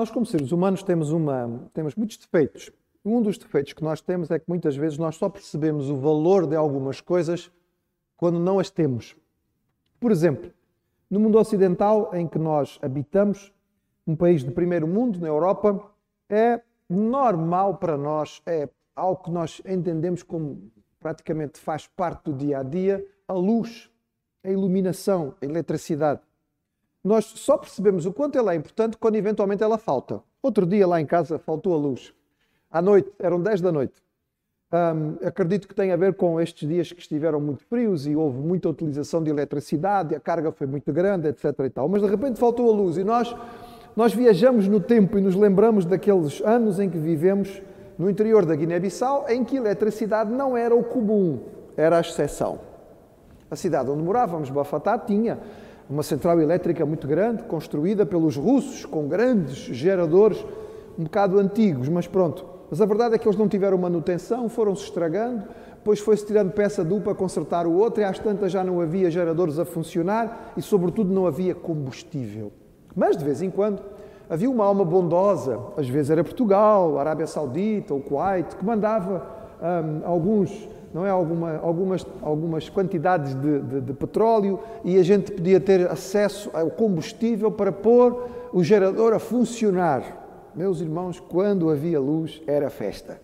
Nós, como seres humanos, temos, uma, temos muitos defeitos. Um dos defeitos que nós temos é que muitas vezes nós só percebemos o valor de algumas coisas quando não as temos. Por exemplo, no mundo ocidental em que nós habitamos, um país de primeiro mundo, na Europa, é normal para nós, é algo que nós entendemos como praticamente faz parte do dia a dia, a luz, a iluminação, a eletricidade. Nós só percebemos o quanto ela é importante quando eventualmente ela falta. Outro dia lá em casa faltou a luz. À noite, eram 10 da noite. Um, acredito que tem a ver com estes dias que estiveram muito frios e houve muita utilização de eletricidade, a carga foi muito grande, etc. E tal. Mas de repente faltou a luz e nós, nós viajamos no tempo e nos lembramos daqueles anos em que vivemos no interior da Guiné-Bissau, em que eletricidade não era o comum, era a exceção. A cidade onde morávamos, Bafatá, tinha uma central elétrica muito grande, construída pelos russos, com grandes geradores, um bocado antigos, mas pronto. Mas a verdade é que eles não tiveram manutenção, foram-se estragando, depois foi-se tirando peça de um para consertar o outro, e às tantas já não havia geradores a funcionar e, sobretudo, não havia combustível. Mas, de vez em quando, havia uma alma bondosa, às vezes era Portugal, a Arábia Saudita, o Kuwait, que mandava hum, alguns não é alguma, algumas, algumas quantidades de, de, de, petróleo e a gente podia ter acesso ao combustível para pôr o gerador a funcionar. Meus irmãos, quando havia luz era festa.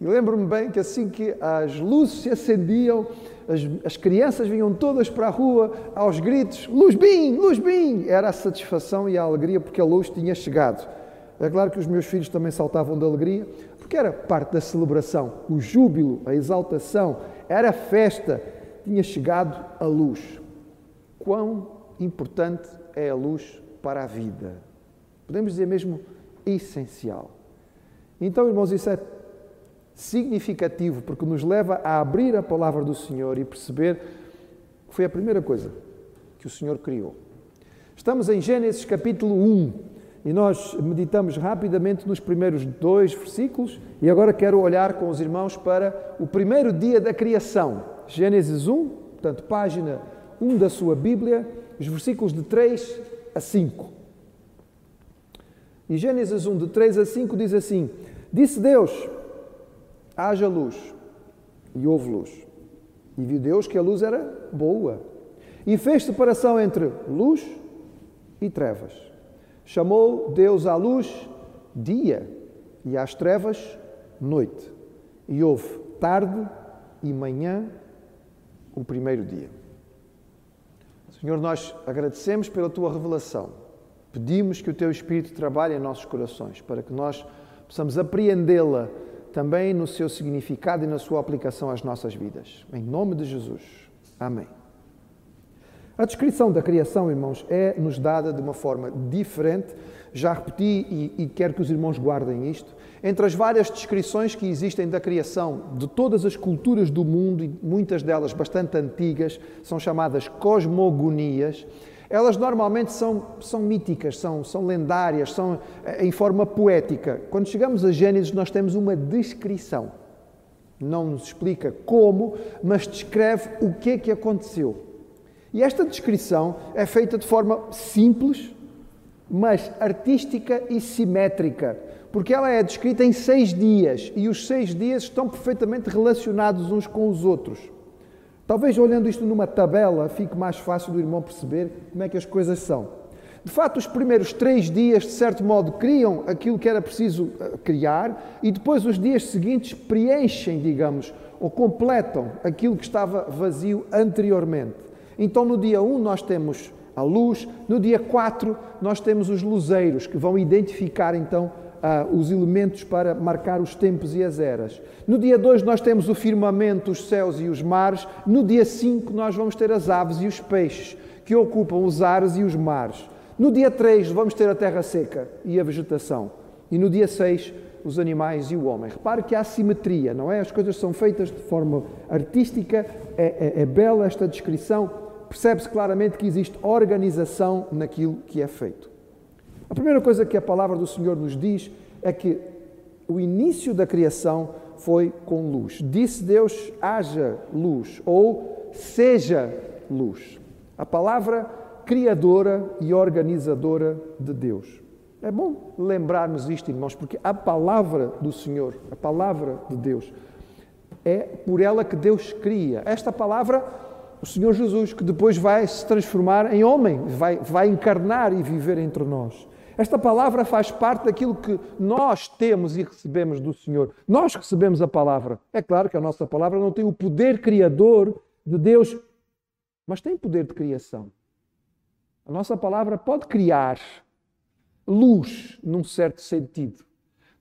E lembro-me bem que assim que as luzes se acendiam, as, as, crianças vinham todas para a rua aos gritos: Luz bim, luz bim! Era a satisfação e a alegria porque a luz tinha chegado. É claro que os meus filhos também saltavam de alegria, porque era parte da celebração, o júbilo, a exaltação, era a festa, tinha chegado a luz. Quão importante é a luz para a vida? Podemos dizer mesmo essencial. Então, irmãos, isso é significativo porque nos leva a abrir a palavra do Senhor e perceber que foi a primeira coisa que o Senhor criou. Estamos em Gênesis capítulo 1. E nós meditamos rapidamente nos primeiros dois versículos e agora quero olhar com os irmãos para o primeiro dia da criação. Gênesis 1, portanto, página 1 da sua Bíblia, os versículos de 3 a 5. E Gênesis 1, de 3 a 5, diz assim: Disse Deus: haja luz, e houve luz. E viu Deus que a luz era boa, e fez separação entre luz e trevas. Chamou Deus à luz dia e às trevas noite. E houve tarde e manhã o primeiro dia. Senhor, nós agradecemos pela tua revelação. Pedimos que o teu Espírito trabalhe em nossos corações para que nós possamos apreendê-la também no seu significado e na sua aplicação às nossas vidas. Em nome de Jesus. Amém. A descrição da criação, irmãos, é nos dada de uma forma diferente. Já repeti e, e quero que os irmãos guardem isto. Entre as várias descrições que existem da criação de todas as culturas do mundo, e muitas delas bastante antigas, são chamadas cosmogonias, elas normalmente são, são míticas, são, são lendárias, são eh, em forma poética. Quando chegamos a Gênesis, nós temos uma descrição. Não nos explica como, mas descreve o que é que aconteceu. E esta descrição é feita de forma simples, mas artística e simétrica, porque ela é descrita em seis dias e os seis dias estão perfeitamente relacionados uns com os outros. Talvez olhando isto numa tabela fique mais fácil do irmão perceber como é que as coisas são. De facto, os primeiros três dias, de certo modo, criam aquilo que era preciso eh, criar e depois os dias seguintes preenchem, digamos, ou completam aquilo que estava vazio anteriormente. Então, no dia 1, nós temos a luz, no dia 4, nós temos os luzeiros, que vão identificar então uh, os elementos para marcar os tempos e as eras. No dia 2, nós temos o firmamento, os céus e os mares. No dia 5, nós vamos ter as aves e os peixes, que ocupam os ares e os mares. No dia 3, vamos ter a terra seca e a vegetação. E no dia 6, os animais e o homem. Repare que há simetria, não é? As coisas são feitas de forma artística, é, é, é bela esta descrição, percebe-se claramente que existe organização naquilo que é feito. A primeira coisa que a palavra do Senhor nos diz é que o início da criação foi com luz. Disse Deus: haja luz ou seja luz. A palavra criadora e organizadora de Deus. É bom lembrarmos isto, irmãos, porque a palavra do Senhor, a palavra de Deus, é por ela que Deus cria. Esta palavra, o Senhor Jesus, que depois vai se transformar em homem, vai, vai encarnar e viver entre nós. Esta palavra faz parte daquilo que nós temos e recebemos do Senhor. Nós recebemos a palavra. É claro que a nossa palavra não tem o poder criador de Deus, mas tem poder de criação. A nossa palavra pode criar luz, num certo sentido.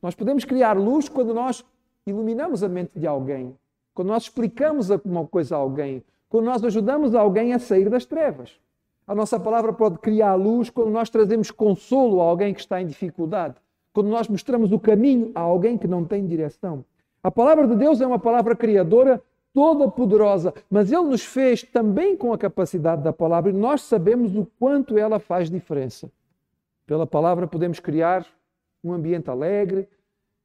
Nós podemos criar luz quando nós iluminamos a mente de alguém, quando nós explicamos uma coisa a alguém, quando nós ajudamos alguém a sair das trevas. A nossa palavra pode criar luz quando nós trazemos consolo a alguém que está em dificuldade, quando nós mostramos o caminho a alguém que não tem direção. A palavra de Deus é uma palavra criadora toda poderosa, mas Ele nos fez também com a capacidade da palavra e nós sabemos o quanto ela faz diferença. Pela palavra podemos criar um ambiente alegre,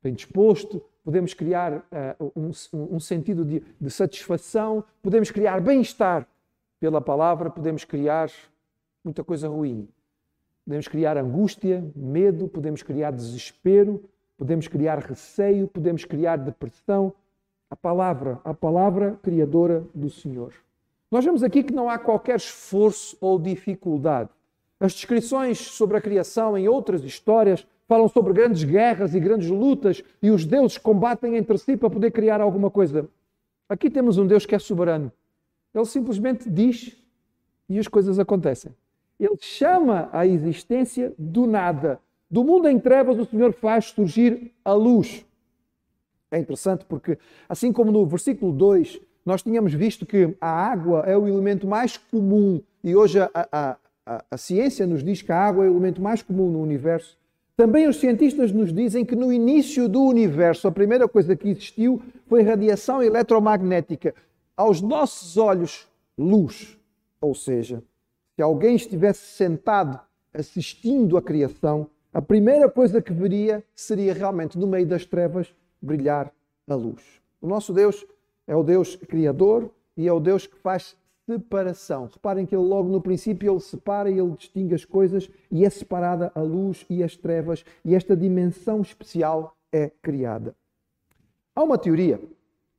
bem disposto, podemos criar uh, um, um, sentido de, de satisfação, podemos criar bem-estar. Pela palavra podemos criar muita coisa ruim. Podemos criar angústia, medo, podemos criar desespero, podemos criar receio, podemos criar depressão. A palavra, a palavra criadora do Senhor. Nós vemos aqui que não há qualquer esforço ou dificuldade. As descrições sobre a criação em outras histórias falam sobre grandes guerras e grandes lutas e os deuses combatem entre si para poder criar alguma coisa. Aqui temos um Deus que é soberano. Ele simplesmente diz e as coisas acontecem. Ele chama a existência do nada. Do mundo em trevas, o Senhor faz surgir a luz. É interessante porque, assim como no versículo 2, nós tínhamos visto que a água é o elemento mais comum e hoje a, a, a, a ciência nos diz que a água é o elemento mais comum no universo. Também os cientistas nos dizem que no início do universo, a primeira coisa que existiu foi radiação eletromagnética. Aos nossos olhos, luz. Ou seja, se alguém estivesse sentado assistindo à criação, a primeira coisa que veria seria realmente no meio das trevas brilhar a luz. O nosso Deus é o Deus criador e é o Deus que faz separação. Reparem que ele logo no princípio ele separa e ele distingue as coisas e é separada a luz e as trevas e esta dimensão especial é criada. Há uma teoria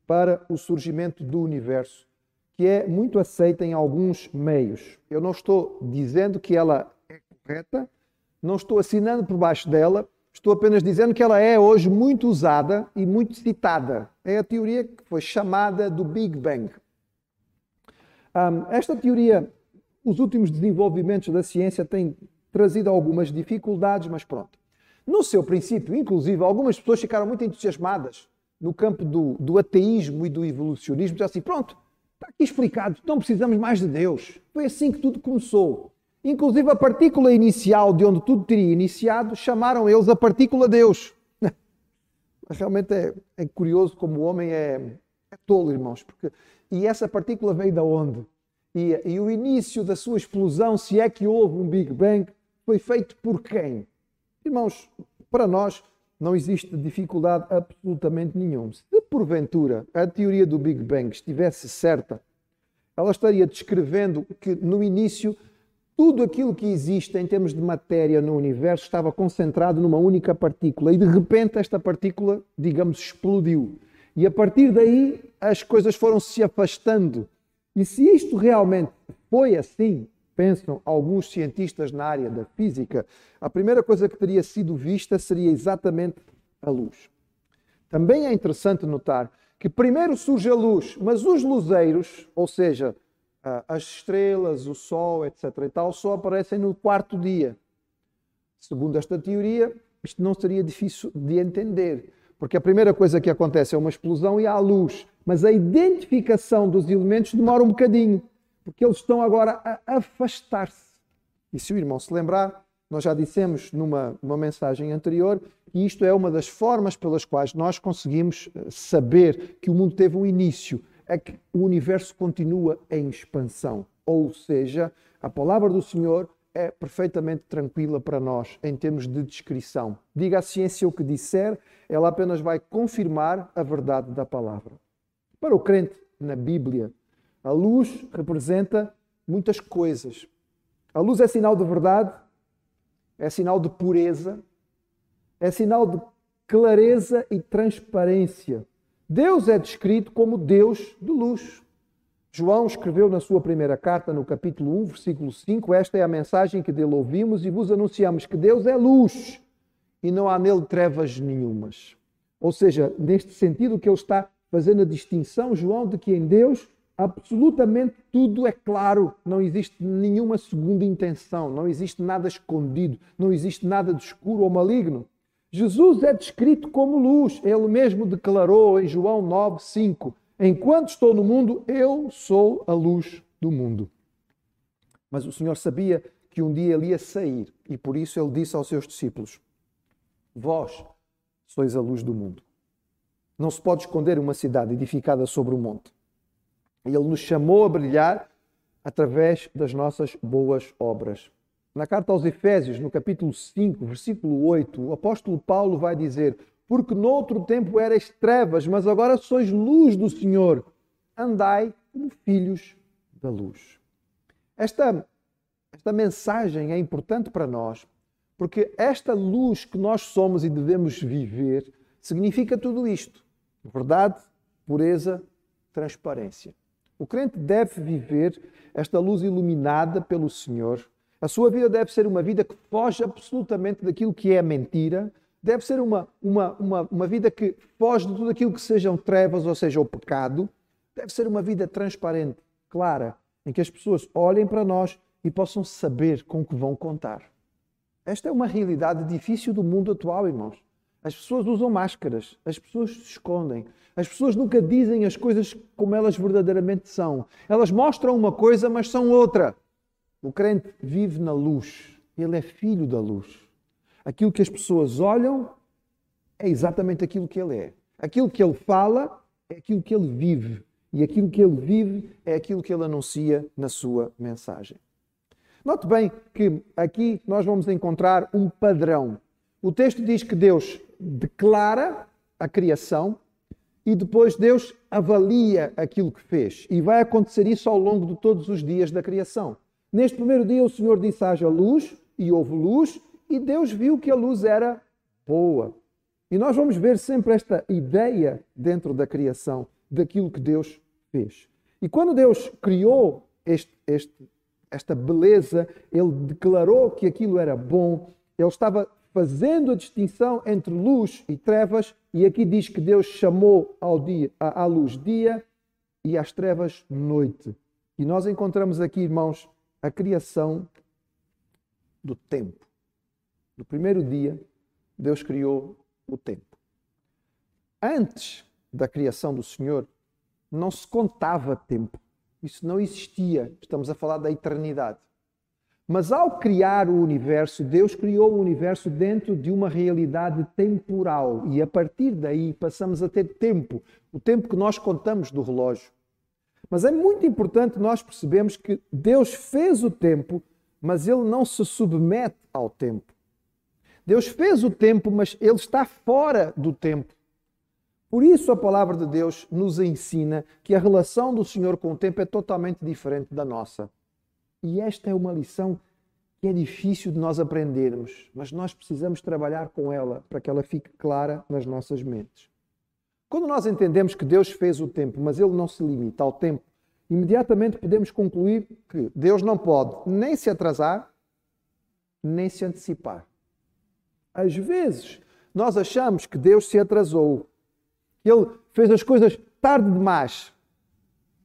para o surgimento do universo que é muito aceita em alguns meios. Eu não estou dizendo que ela é correta, não estou assinando por baixo dela, estou apenas dizendo que ela é hoje muito usada e muito citada. É a teoria que foi chamada do Big Bang. Esta teoria, os últimos desenvolvimentos da ciência têm trazido algumas dificuldades, mas pronto. No seu princípio, inclusive, algumas pessoas ficaram muito entusiasmadas no campo do, do ateísmo e do evolucionismo, dizendo assim: pronto, Está aqui explicado, não precisamos mais de Deus. Foi assim que tudo começou. Inclusive a partícula inicial de onde tudo teria iniciado, chamaram eles a partícula Deus. Realmente é, é curioso como o homem é, é, tolo, irmãos. Porque, e essa partícula veio da onde? E, e o início da sua explosão, se é que houve um Big Bang, foi feito por quem? Irmãos, para nós, não existe dificuldade absolutamente nenhuma. Se porventura a teoria do Big Bang estivesse certa, ela estaria descrevendo que no início tudo aquilo que existe em termos de matéria no universo estava concentrado numa única partícula e de repente esta partícula, digamos, explodiu. E a partir daí as coisas foram se afastando. E se isto realmente foi assim, pensam alguns cientistas na área da física, a primeira coisa que teria sido vista seria exatamente a luz. Também é interessante notar que primeiro surge a luz, mas os luzeiros, ou seja, as estrelas, o sol, etc. e tal, só aparecem no quarto dia. Segundo esta teoria, isto não seria difícil de entender, porque a primeira coisa que acontece é uma explosão e há luz, mas a identificação dos elementos demora um bocadinho porque eles estão agora a afastar-se. E se o irmão se lembrar, nós já dissemos numa, numa mensagem anterior que isto é uma das formas pelas quais nós conseguimos eh, saber que o mundo teve um início, é que o universo continua em expansão. Ou seja, a palavra do Senhor é perfeitamente tranquila para nós em termos de descrição. Diga a ciência o que disser, ela apenas vai confirmar a verdade da palavra. Para o crente na Bíblia, a luz representa muitas coisas. A luz é sinal de verdade, é sinal de pureza, é sinal de clareza e transparência. Deus é descrito como Deus de luz. João escreveu na sua primeira carta, no capítulo 1, versículo 5, esta é a mensagem que dele ouvimos e vos anunciamos que Deus é luz e não há nele trevas nenhumas. Ou seja, neste sentido que ele está fazendo a distinção, João, de que em Deus absolutamente tudo é claro, não existe nenhuma segunda intenção, não existe nada escondido, não existe nada de escuro ou maligno. Jesus é descrito como luz, ele mesmo declarou em João 9, 5: Enquanto estou no mundo, eu sou a luz do mundo. Mas o Senhor sabia que um dia ele ia sair e por isso ele disse aos seus discípulos: Vós sois a luz do mundo. Não se pode esconder uma cidade edificada sobre o um monte. Ele nos chamou a brilhar através das nossas boas obras. Na carta aos Efésios, no capítulo 5, versículo 8, o apóstolo Paulo vai dizer: Porque noutro tempo erais trevas, mas agora sois luz do Senhor. Andai como filhos da luz. Esta, esta mensagem é importante para nós, porque esta luz que nós somos e devemos viver significa tudo isto: verdade, pureza, transparência. O crente deve viver esta luz iluminada pelo Senhor. A sua vida deve ser uma vida que foge absolutamente daquilo que é mentira, deve ser uma, uma, uma, uma vida que foge de tudo aquilo que sejam trevas, ou seja, o pecado. Deve ser uma vida transparente, clara, em que as pessoas olhem para nós e possam saber com que vão contar. Esta é uma realidade difícil do mundo atual, irmãos. As pessoas usam máscaras, as pessoas se escondem, as pessoas nunca dizem as coisas como elas verdadeiramente são. Elas mostram uma coisa, mas são outra. O crente vive na luz, ele é filho da luz. Aquilo que as pessoas olham é exatamente aquilo que ele é. Aquilo que ele fala é aquilo que ele vive. E aquilo que ele vive é aquilo que ele anuncia na sua mensagem. Note bem que aqui nós vamos encontrar um padrão. O texto diz que Deus declara a criação e depois Deus avalia aquilo que fez. E vai acontecer isso ao longo de todos os dias da criação. Neste primeiro dia, o Senhor disse: haja luz, e houve luz, e Deus viu que a luz era boa. E nós vamos ver sempre esta ideia dentro da criação, daquilo que Deus fez. E quando Deus criou este, este, esta beleza, Ele declarou que aquilo era bom, Ele estava fazendo a distinção entre luz e trevas, e aqui diz que Deus chamou ao dia, à luz dia e às trevas noite. E nós encontramos aqui, irmãos, a criação do tempo. No primeiro dia, Deus criou o tempo. Antes da criação do Senhor, não se contava tempo. Isso não existia. Estamos a falar da eternidade. Mas ao criar o universo, Deus criou o universo dentro de uma realidade temporal e a partir daí passamos a ter tempo, o tempo que nós contamos do relógio. Mas é muito importante nós percebermos que Deus fez o tempo, mas ele não se submete ao tempo. Deus fez o tempo, mas ele está fora do tempo. Por isso a palavra de Deus nos ensina que a relação do Senhor com o tempo é totalmente diferente da nossa. E esta é uma lição que é difícil de nós aprendermos, mas nós precisamos trabalhar com ela para que ela fique clara nas nossas mentes. Quando nós entendemos que Deus fez o tempo, mas ele não se limita ao tempo, imediatamente podemos concluir que Deus não pode nem se atrasar, nem se antecipar. Às vezes, nós achamos que Deus se atrasou, que ele fez as coisas tarde demais.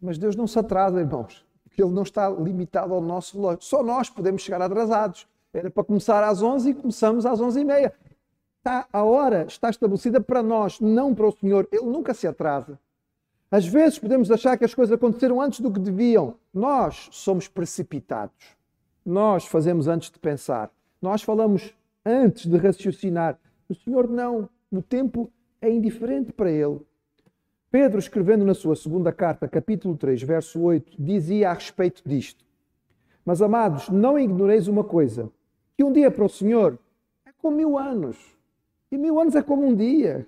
Mas Deus não se atrasa, irmãos porque ele não está limitado ao nosso relógio. Só nós podemos chegar atrasados. Era para começar às 11 e começamos às 11 e meia. Está, a hora está estabelecida para nós, não para o Senhor. Ele nunca se atrasa. Às vezes podemos achar que as coisas aconteceram antes do que deviam. Nós somos precipitados. Nós fazemos antes de pensar. Nós falamos antes de raciocinar. O Senhor não. O tempo é indiferente para Ele. Pedro, escrevendo na sua segunda carta, capítulo 3, verso 8, dizia a respeito disto: Mas amados, não ignoreis uma coisa, que um dia para o Senhor é como mil anos, e mil anos é como um dia.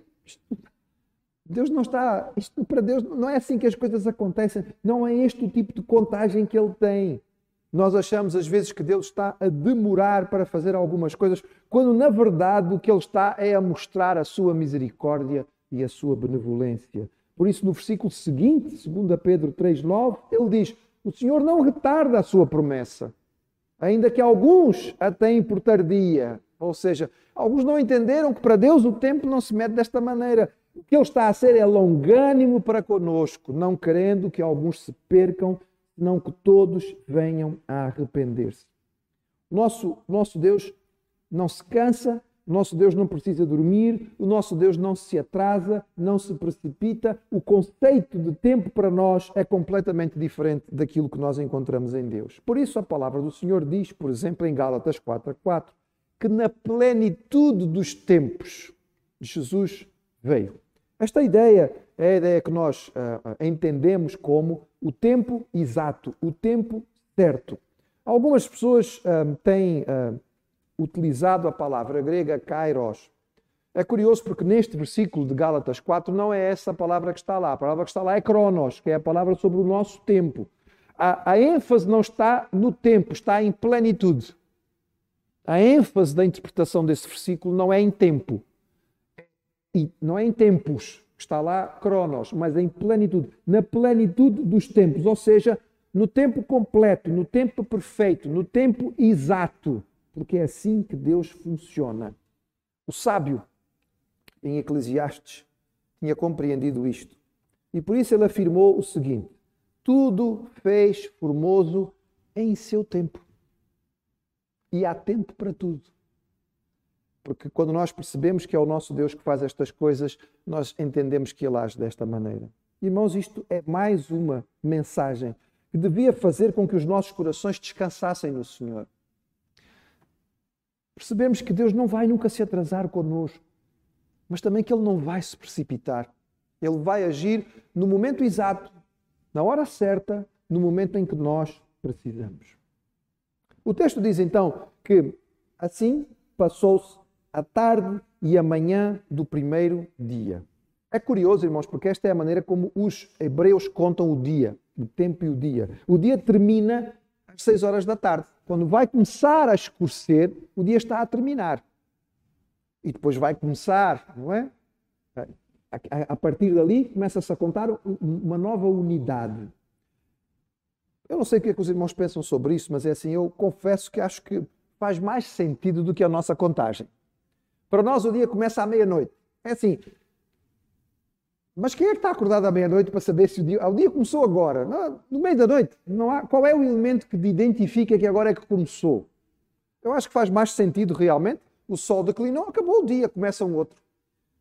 Deus não está, isto para Deus não é assim que as coisas acontecem, não é este o tipo de contagem que Ele tem. Nós achamos às vezes que Deus está a demorar para fazer algumas coisas, quando na verdade o que Ele está é a mostrar a sua misericórdia e a sua benevolência. Por isso, no versículo seguinte, 2 Pedro 3,9, ele diz: O Senhor não retarda a sua promessa, ainda que alguns a têm por tardia. Ou seja, alguns não entenderam que para Deus o tempo não se mede desta maneira. O que Ele está a ser é longânimo para conosco, não querendo que alguns se percam, não que todos venham a arrepender-se. Nosso, nosso Deus não se cansa, o nosso Deus não precisa dormir, o nosso Deus não se atrasa, não se precipita. O conceito de tempo para nós é completamente diferente daquilo que nós encontramos em Deus. Por isso, a palavra do Senhor diz, por exemplo, em Gálatas 4 4, que na plenitude dos tempos Jesus veio. Esta ideia é a ideia que nós uh, entendemos como o tempo exato, o tempo certo. Algumas pessoas uh, têm uh, utilizado a palavra grega kairos. É curioso porque neste versículo de Gálatas 4 não é essa a palavra que está lá. A palavra que está lá é cronos, que é a palavra sobre o nosso tempo. A, a ênfase não está no tempo, está em plenitude. A ênfase da interpretação desse versículo não é em tempo, e não é em tempos, está lá cronos, mas em plenitude, na plenitude dos tempos, ou seja, no tempo completo, no tempo perfeito, no tempo exato porque é assim que Deus funciona. O sábio, em Eclesiastes, tinha compreendido isto. E por isso ele afirmou o seguinte: tudo fez formoso em seu tempo. E há tempo para tudo. Porque quando nós percebemos que é o nosso Deus que faz estas coisas, nós entendemos que Ele age desta maneira. Irmãos, isto é mais uma mensagem que devia fazer com que os nossos corações descansassem no Senhor percebemos que Deus não vai nunca se atrasar connosco, mas também que Ele não vai se precipitar. Ele vai agir no momento exato, na hora certa, no momento em que nós precisamos. O texto diz então que assim passou-se a tarde e a manhã do primeiro dia. É curioso, irmãos, porque esta é a maneira como os hebreus contam o dia, o tempo e o dia. O dia termina às seis horas da tarde. Quando vai começar a escurecer, o dia está a terminar. E depois vai começar, não é? A partir dali começa-se a contar uma nova unidade. Eu não sei o que, é que os irmãos pensam sobre isso, mas é assim, eu confesso que acho que faz mais sentido do que a nossa contagem. Para nós o dia começa à meia-noite. É assim, mas quem é que está acordado à meia-noite para saber se o dia, o dia começou agora? no meio da noite. Não há, qual é o elemento que identifica que agora é que começou? Eu acho que faz mais sentido realmente. O sol declinou, acabou o dia, começa um outro.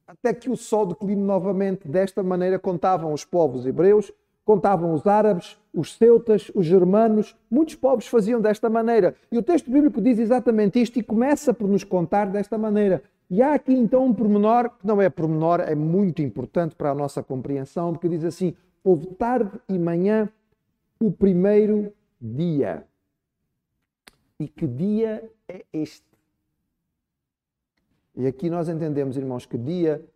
Até que o sol decline novamente. Desta maneira contavam os povos hebreus, contavam os árabes, os celtas, os germanos. Muitos povos faziam desta maneira. E o texto bíblico diz exatamente isto e começa por nos contar desta maneira. E há aqui então um pormenor, que não é pormenor, é muito importante para a nossa compreensão, porque diz assim: houve tarde e manhã o primeiro dia. E que dia é este? E aqui nós entendemos, irmãos, que dia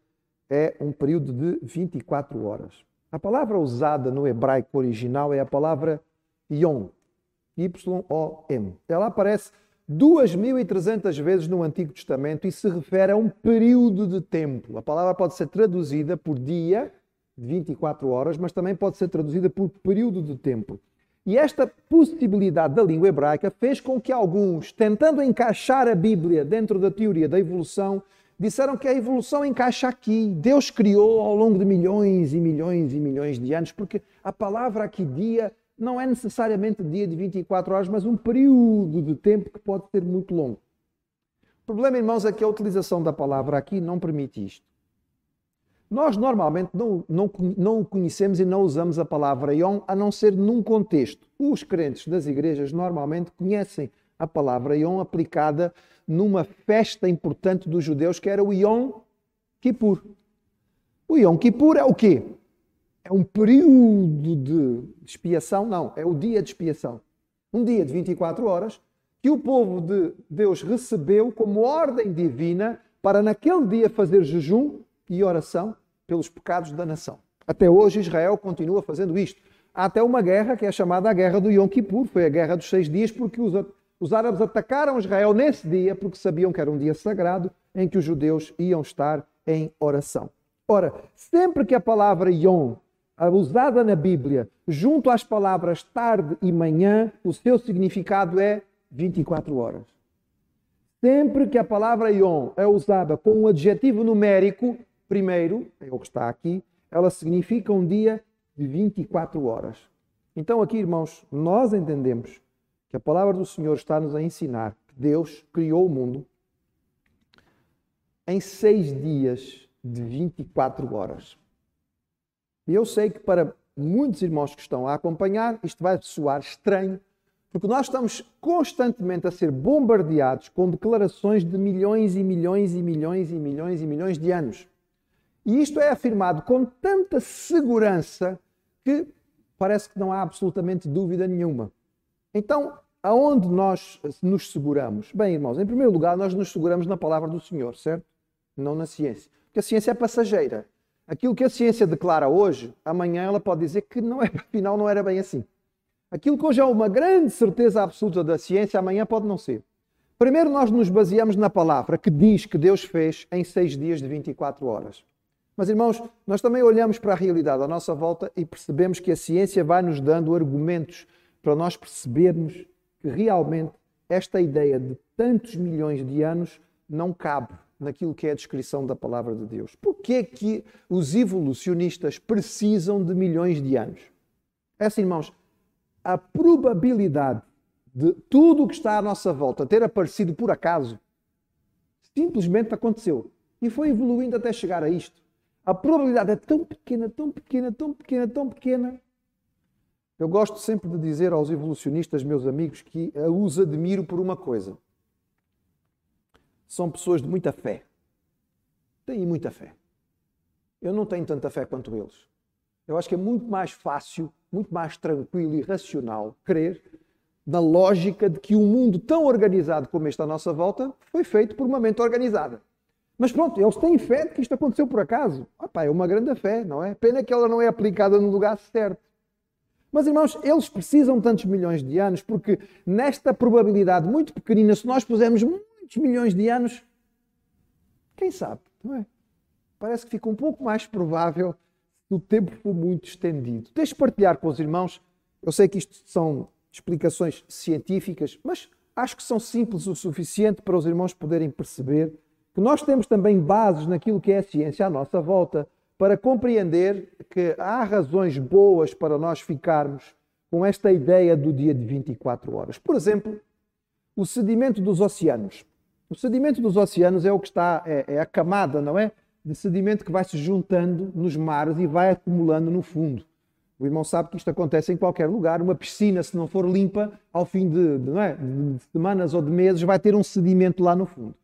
é um período de 24 horas. A palavra usada no hebraico original é a palavra Yom, Y-O-M. Ela aparece 2.300 vezes no Antigo Testamento e se refere a um período de tempo. A palavra pode ser traduzida por dia, 24 horas, mas também pode ser traduzida por período de tempo. E esta possibilidade da língua hebraica fez com que alguns, tentando encaixar a Bíblia dentro da teoria da evolução, disseram que a evolução encaixa aqui. Deus criou ao longo de milhões e milhões e milhões de anos, porque a palavra aqui, dia, não é necessariamente dia de 24 horas, mas um período de tempo que pode ser muito longo. O problema, irmãos, é que a utilização da palavra aqui não permite isto. Nós normalmente não, não, não conhecemos e não usamos a palavra Yom a não ser num contexto. Os crentes das igrejas normalmente conhecem a palavra Yom aplicada numa festa importante dos judeus que era o Yom Kippur. O Yom Kippur é o quê? É um período de expiação, não, é o dia de expiação. Um dia de 24 horas que o povo de Deus recebeu como ordem divina para naquele dia fazer jejum e oração pelos pecados da nação. Até hoje Israel continua fazendo isto. há até uma guerra que é chamada a Guerra do Yom Kippur, foi a Guerra dos Seis Dias, porque os, os árabes atacaram Israel nesse dia, porque sabiam que era um dia sagrado em que os judeus iam estar em oração. Ora, sempre que a palavra Yom, usada na Bíblia, junto às palavras tarde e manhã, o seu significado é 24 horas. Sempre que a palavra Yom é usada com um adjetivo numérico, primeiro, é o que está aqui, ela significa um dia de 24 horas. Então, aqui, irmãos, nós entendemos que a palavra do Senhor está-nos a ensinar que Deus criou o mundo em seis dias de 24 horas. E eu sei que para muitos irmãos que estão a acompanhar, isto vai soar estranho, porque nós estamos constantemente a ser bombardeados com declarações de milhões e milhões e milhões e milhões e milhões de anos. E isto é afirmado com tanta segurança que parece que não há absolutamente dúvida nenhuma. Então, aonde nós nos seguramos? Bem, irmãos, em primeiro lugar, nós nos seguramos na palavra do Senhor, certo? Não na ciência. Porque a ciência é passageira. Aquilo que a ciência declara hoje, amanhã ela pode dizer que não é, afinal não era bem assim. Aquilo que hoje é uma grande certeza absoluta da ciência, amanhã pode não ser. Primeiro, nós nos baseamos na palavra que diz que Deus fez em seis dias de 24 horas. Mas, irmãos, nós também olhamos para a realidade à nossa volta e percebemos que a ciência vai nos dando argumentos para nós percebermos que realmente esta ideia de tantos milhões de anos não cabe naquilo que é a descrição da palavra de Deus. Por que é que os evolucionistas precisam de milhões de anos? É assim, irmãos, a probabilidade de tudo o que está à nossa volta ter aparecido por acaso simplesmente aconteceu e foi evoluindo até chegar a isto. A probabilidade é tão pequena, tão pequena, tão pequena, tão pequena. Eu gosto sempre de dizer aos evolucionistas, meus amigos, que os admiro por uma coisa são pessoas de muita fé. Têm muita fé. Eu não tenho tanta fé quanto eles. Eu acho que é muito mais fácil, muito mais tranquilo e racional crer na lógica de que um mundo tão organizado como este à nossa volta foi feito por uma mente organizada. Mas pronto, eles têm fé de que isto aconteceu por acaso. Opa, é uma grande fé, não é? Pena que ela não é aplicada no lugar certo. Mas, irmãos, eles precisam tantos milhões de anos porque nesta probabilidade muito pequenina, se nós pusermos muitos milhões de anos, quem sabe, não é? Parece que fica um pouco mais provável se o tempo for muito estendido. Deixe partilhar com os irmãos. Eu sei que isto são explicações científicas, mas acho que são simples o suficiente para os irmãos poderem perceber que nós temos também bases naquilo que é a ciência à nossa volta para compreender que há razões boas para nós ficarmos com esta ideia do dia de 24 horas. Por exemplo, o sedimento dos oceanos. O sedimento dos oceanos é o que está, é, é a camada, não é? De sedimento que vai se juntando nos mares e vai acumulando no fundo. O irmão sabe que isto acontece em qualquer lugar. Uma piscina, se não for limpa, ao fim de, de, é? de semanas ou de meses, vai ter um sedimento lá no fundo.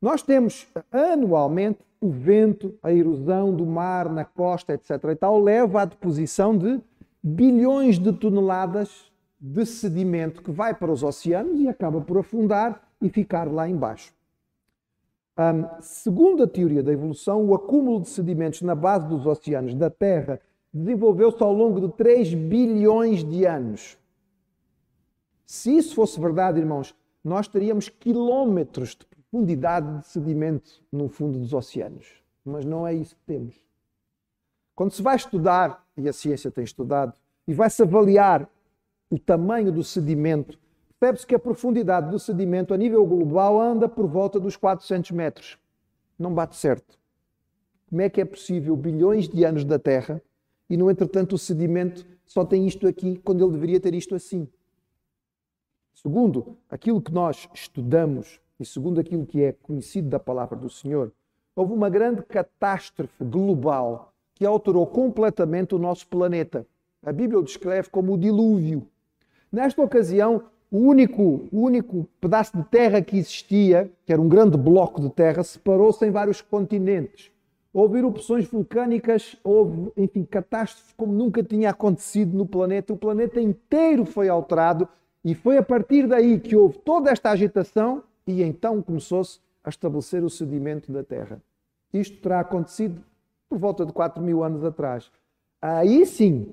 Nós temos anualmente o vento, a erosão do mar na costa, etc. e tal, leva à deposição de bilhões de toneladas de sedimento que vai para os oceanos e acaba por afundar e ficar lá embaixo. Um, segundo a teoria da evolução, o acúmulo de sedimentos na base dos oceanos da Terra desenvolveu-se ao longo de 3 bilhões de anos. Se isso fosse verdade, irmãos, nós teríamos quilómetros de profundidade de sedimento no fundo dos oceanos. Mas não é isso que temos. Quando se vai estudar, e a ciência tem estudado, e vai-se avaliar o tamanho do sedimento percebe-se que a profundidade do sedimento a nível global anda por volta dos 400 metros. Não bate certo. Como é que é possível bilhões de anos da Terra e, no entretanto, o sedimento só tem isto aqui quando ele deveria ter isto assim? Segundo aquilo que nós estudamos e segundo aquilo que é conhecido da palavra do Senhor, houve uma grande catástrofe global que alterou completamente o nosso planeta. A Bíblia o descreve como o dilúvio. Nesta ocasião, o único, o único pedaço de terra que existia, que era um grande bloco de terra, separou-se em vários continentes. Houve erupções vulcânicas, houve, enfim, catástrofes como nunca tinha acontecido no planeta. O planeta inteiro foi alterado e foi a partir daí que houve toda esta agitação e então começou-se a estabelecer o sedimento da Terra. Isto terá acontecido por volta de 4 mil anos atrás. Aí sim,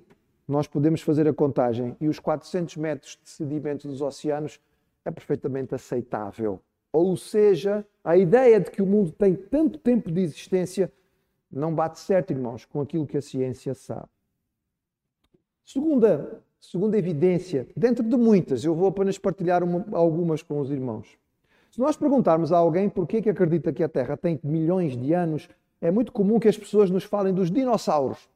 nós podemos fazer a contagem e os 400 metros de sedimento dos oceanos é perfeitamente aceitável. Ou seja, a ideia de que o mundo tem tanto tempo de existência não bate certo, irmãos, com aquilo que a ciência sabe. Segunda, segunda evidência, dentro de muitas, eu vou apenas partilhar uma, algumas com os irmãos. Se nós perguntarmos a alguém por que, que acredita que a Terra tem milhões de anos, é muito comum que as pessoas nos falem dos dinossauros.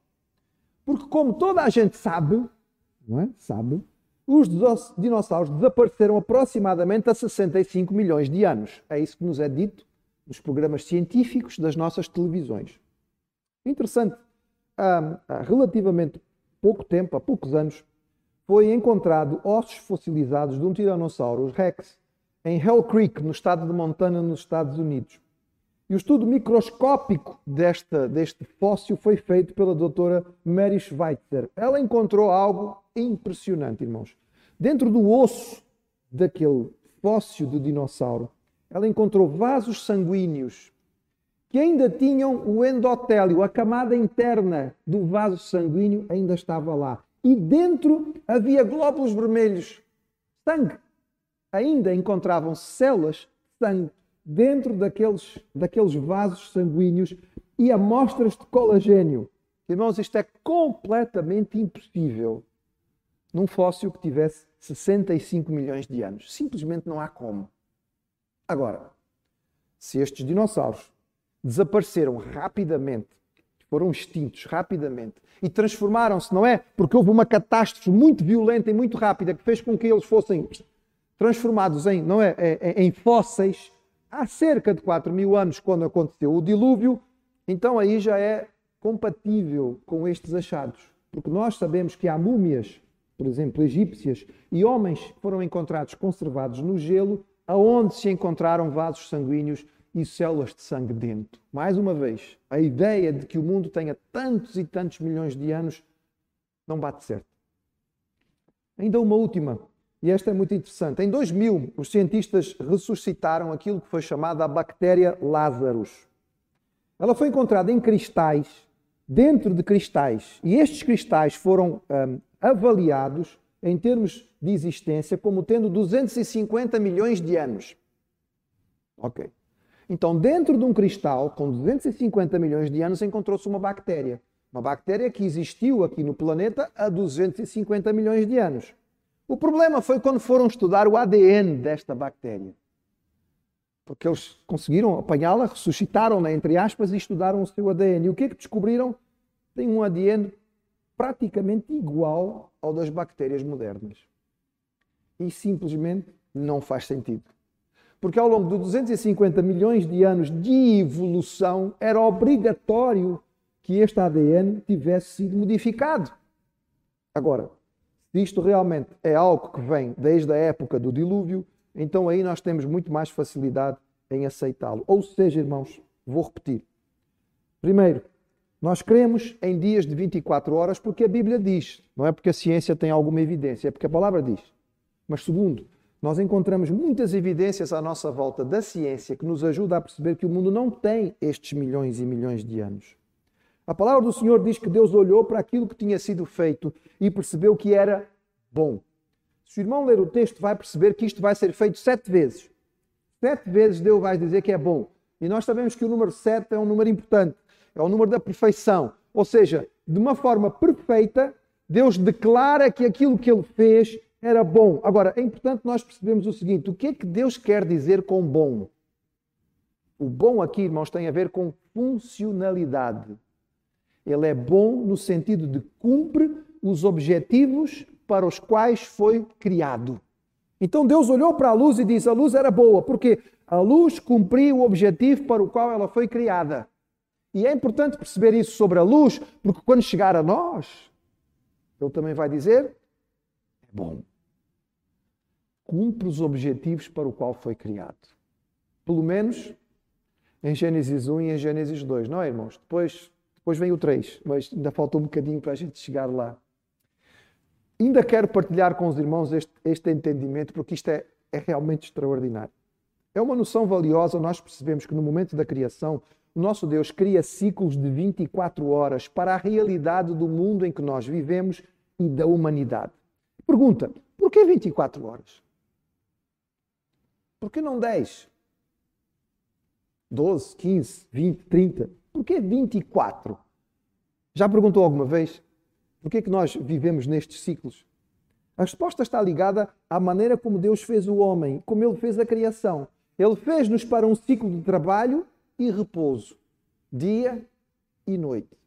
Porque, como toda a gente sabe, não é? Sabe, os dinossauros desapareceram aproximadamente há 65 milhões de anos. É isso que nos é dito nos programas científicos das nossas televisões. Interessante, há, relativamente pouco tempo, há poucos anos, foi encontrado ossos fossilizados de um Tiranossauro Rex em Hell Creek, no estado de Montana, nos Estados Unidos. E o estudo microscópico desta, deste fóssil foi feito pela doutora Mary Schweitzer. Ela encontrou algo impressionante, irmãos. Dentro do osso daquele fóssil de dinossauro, ela encontrou vasos sanguíneos que ainda tinham o endotélio, a camada interna do vaso sanguíneo ainda estava lá. E dentro havia glóbulos vermelhos, sangue. Ainda encontravam células de sangue dentro daqueles, daqueles vasos sanguíneos e amostras de colagênio. Irmãos, isto é completamente impossível num fóssil que tivesse 65 milhões de anos. Simplesmente não há como. Agora, se estes dinossauros desapareceram rapidamente, foram extintos rapidamente e transformaram-se, não é? Porque houve uma catástrofe muito violenta e muito rápida que fez com que eles fossem transformados em, não é? em fósseis há cerca de 4 mil anos, quando aconteceu o dilúvio, então aí já é compatível com estes achados. Porque nós sabemos que há múmias, por exemplo, egípcias, e homens que foram encontrados conservados no gelo, aonde se encontraram vasos sanguíneos e células de sangue dentro. Mais uma vez, a ideia de que o mundo tenha tantos e tantos milhões de anos não bate certo. Ainda uma última e esta é muito interessante. Em 2000, os cientistas ressuscitaram aquilo que foi chamada a bactéria Lazarus. Ela foi encontrada em cristais, dentro de cristais, e estes cristais foram um, avaliados em termos de existência como tendo 250 milhões de anos. Ok. Então, dentro de um cristal com 250 milhões de anos, encontrou-se uma bactéria. Uma bactéria que existiu aqui no planeta há 250 milhões de anos. O problema foi quando foram estudar o ADN desta bactéria. Porque eles conseguiram apanhá-la, ressuscitaram-na, entre aspas, e estudaram o seu ADN. E o que é que descobriram? Tem um ADN praticamente igual ao das bactérias modernas. E simplesmente não faz sentido. Porque ao longo de 250 milhões de anos de evolução, era obrigatório que este ADN tivesse sido modificado. Agora, se isto realmente é algo que vem desde a época do dilúvio, então aí nós temos muito mais facilidade em aceitá-lo. Ou seja, irmãos, vou repetir. Primeiro, nós cremos em dias de 24 horas porque a Bíblia diz, não é porque a ciência tem alguma evidência, é porque a palavra diz. Mas segundo, nós encontramos muitas evidências à nossa volta da ciência que nos ajuda a perceber que o mundo não tem estes milhões e milhões de anos. A palavra do Senhor diz que Deus olhou para aquilo que tinha sido feito e percebeu que era bom. Se o irmão ler o texto, vai perceber que isto vai ser feito sete vezes. Sete vezes Deus vai dizer que é bom. E nós sabemos que o número sete é um número importante, é o número da perfeição. Ou seja, de uma forma perfeita, Deus declara que aquilo que ele fez era bom. Agora, é importante nós percebermos o seguinte: o que é que Deus quer dizer com bom? O bom aqui, irmãos, tem a ver com funcionalidade. Ele é bom no sentido de cumpre os objetivos para os quais foi criado. Então Deus olhou para a luz e disse: a luz era boa, porque a luz cumpria o objetivo para o qual ela foi criada. E é importante perceber isso sobre a luz, porque quando chegar a nós, Ele também vai dizer: é bom. Cumpre os objetivos para o qual foi criado. Pelo menos em Gênesis 1 e em Gênesis 2, não é, irmãos? Depois depois vem o 3, mas ainda falta um bocadinho para a gente chegar lá. Ainda quero partilhar com os irmãos este, este entendimento, porque isto é, é realmente extraordinário. É uma noção valiosa, nós percebemos que no momento da criação, o nosso Deus cria ciclos de 24 horas para a realidade do mundo em que nós vivemos e da humanidade. Pergunta: por que 24 horas? Por que não 10? 12, 15, 20, 30? Por que 24? Já perguntou alguma vez? Por que é que nós vivemos nestes ciclos? A resposta está ligada à maneira como Deus fez o homem, como ele fez a criação. Ele fez-nos para um ciclo de trabalho e repouso, dia e noite.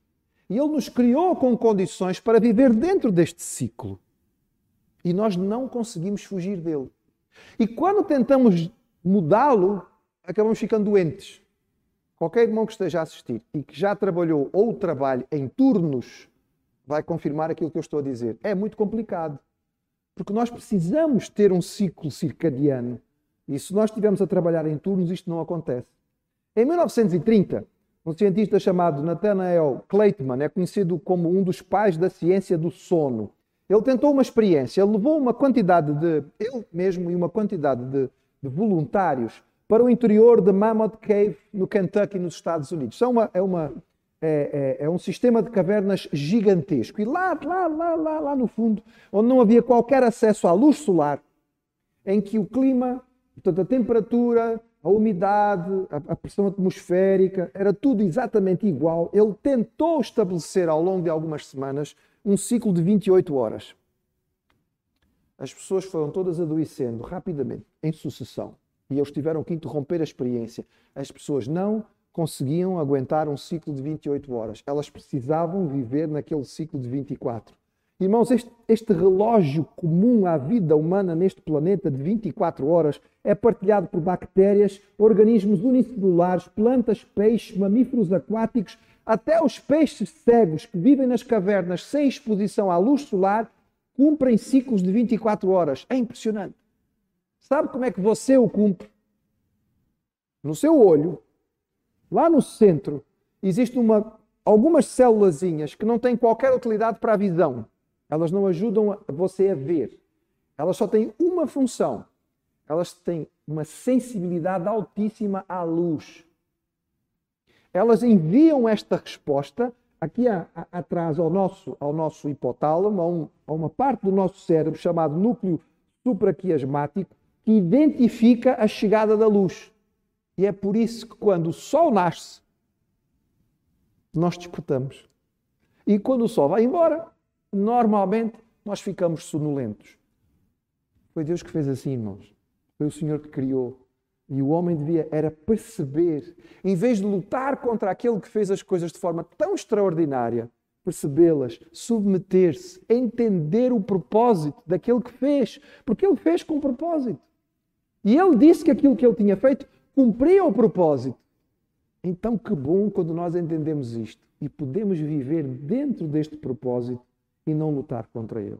E ele nos criou com condições para viver dentro deste ciclo. E nós não conseguimos fugir dele. E quando tentamos mudá-lo, acabamos ficando doentes. Qualquer irmão que esteja a assistir e que já trabalhou ou trabalhe em turnos vai confirmar aquilo que eu estou a dizer. É muito complicado. Porque nós precisamos ter um ciclo circadiano. E se nós estivermos a trabalhar em turnos, isto não acontece. Em 1930, um cientista chamado Nathanael Kleitman é conhecido como um dos pais da ciência do sono. Ele tentou uma experiência, levou uma quantidade de, ele mesmo e uma quantidade de, de voluntários para o interior de Mammoth Cave, no Kentucky, nos Estados Unidos. É, uma, é, uma, é, é, um sistema de cavernas gigantesco. E lá, lá, lá, lá, lá no fundo, onde não havia qualquer acesso à luz solar, em que o clima, portanto, a temperatura, a umidade, a, a pressão atmosférica, era tudo exatamente igual. Ele tentou estabelecer ao longo de algumas semanas um ciclo de 28 horas. As pessoas foram todas adoecendo rapidamente, em sucessão e eles tiveram que interromper a experiência. As pessoas não conseguiam aguentar um ciclo de 28 horas. Elas precisavam viver naquele ciclo de 24. Irmãos, este, este, relógio comum à vida humana neste planeta de 24 horas é partilhado por bactérias, organismos unicelulares, plantas, peixes, mamíferos aquáticos, até os peixes cegos que vivem nas cavernas sem exposição à luz solar cumprem ciclos de 24 horas. É impressionante. Sabe como é que você o cumpre? No seu olho, lá no centro, existem algumas células que não têm qualquer utilidade para a visão. Elas não ajudam a você a ver. Elas só têm uma função. Elas têm uma sensibilidade altíssima à luz. Elas enviam esta resposta aqui a, a, atrás ao nosso, ao nosso hipotálamo, a, um, a uma parte do nosso cérebro chamado núcleo supraquiasmático, que identifica a chegada da luz. E é por isso que quando o sol nasce, nós despertamos. E quando o sol vai embora, normalmente nós ficamos sonolentos. Foi Deus que fez assim, irmãos. Foi o Senhor que criou. E o homem devia era perceber, em vez de lutar contra aquele que fez as coisas de forma tão extraordinária, percebê-las, submeter-se, entender o propósito daquele que fez, porque ele fez com propósito. E ele disse que aquilo que ele tinha feito cumpria o propósito. Então, que bom quando nós entendemos isto e podemos viver dentro deste propósito e não lutar contra ele.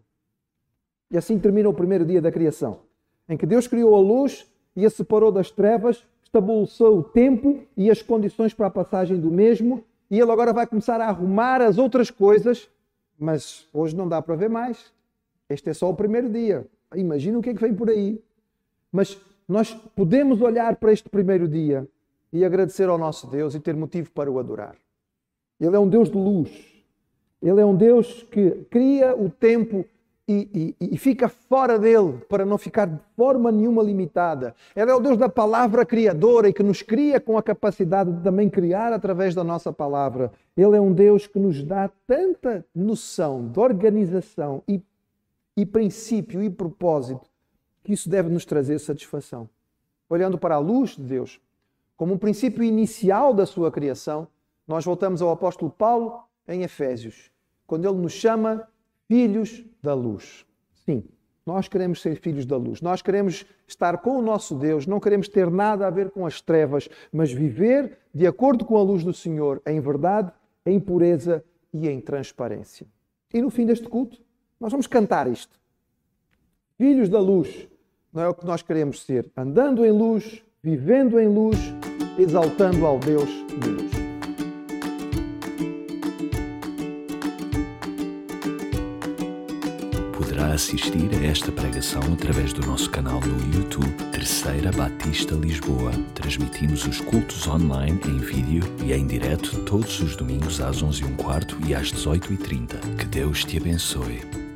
E assim termina o primeiro dia da criação, em que Deus criou a luz e a separou das trevas, estabeleceu o tempo e as condições para a passagem do mesmo, e ele agora vai começar a arrumar as outras coisas, mas hoje não dá para ver mais. Este é só o primeiro dia. Imagina o que é que vem por aí. Mas nós podemos olhar para este primeiro dia e agradecer ao nosso Deus e ter motivo para o adorar. Ele é um Deus de luz. Ele é um Deus que cria o tempo e, e, e, fica fora dele para não ficar de forma nenhuma limitada. Ele é o Deus da palavra criadora e que nos cria com a capacidade de também criar através da nossa palavra. Ele é um Deus que nos dá tanta noção de organização e, e princípio e propósito que isso deve nos trazer satisfação. Olhando para a luz de Deus, como um princípio inicial da sua criação, nós voltamos ao apóstolo Paulo em Efésios, quando ele nos chama filhos da luz. Sim, nós queremos ser filhos da luz. Nós queremos estar com o nosso Deus, não queremos ter nada a ver com as trevas, mas viver de acordo com a luz do Senhor, em verdade, em pureza e em transparência. E no fim deste culto, nós vamos cantar isto. Filhos da luz, não é o que nós queremos ser. Andando em luz, vivendo em luz, exaltando ao Deus de luz. Poderá assistir a esta pregação através do nosso canal no YouTube Terceira Batista Lisboa. Transmitimos os cultos online em vídeo e em direto todos os domingos às 11h15 e às 18h30. Que Deus te abençoe.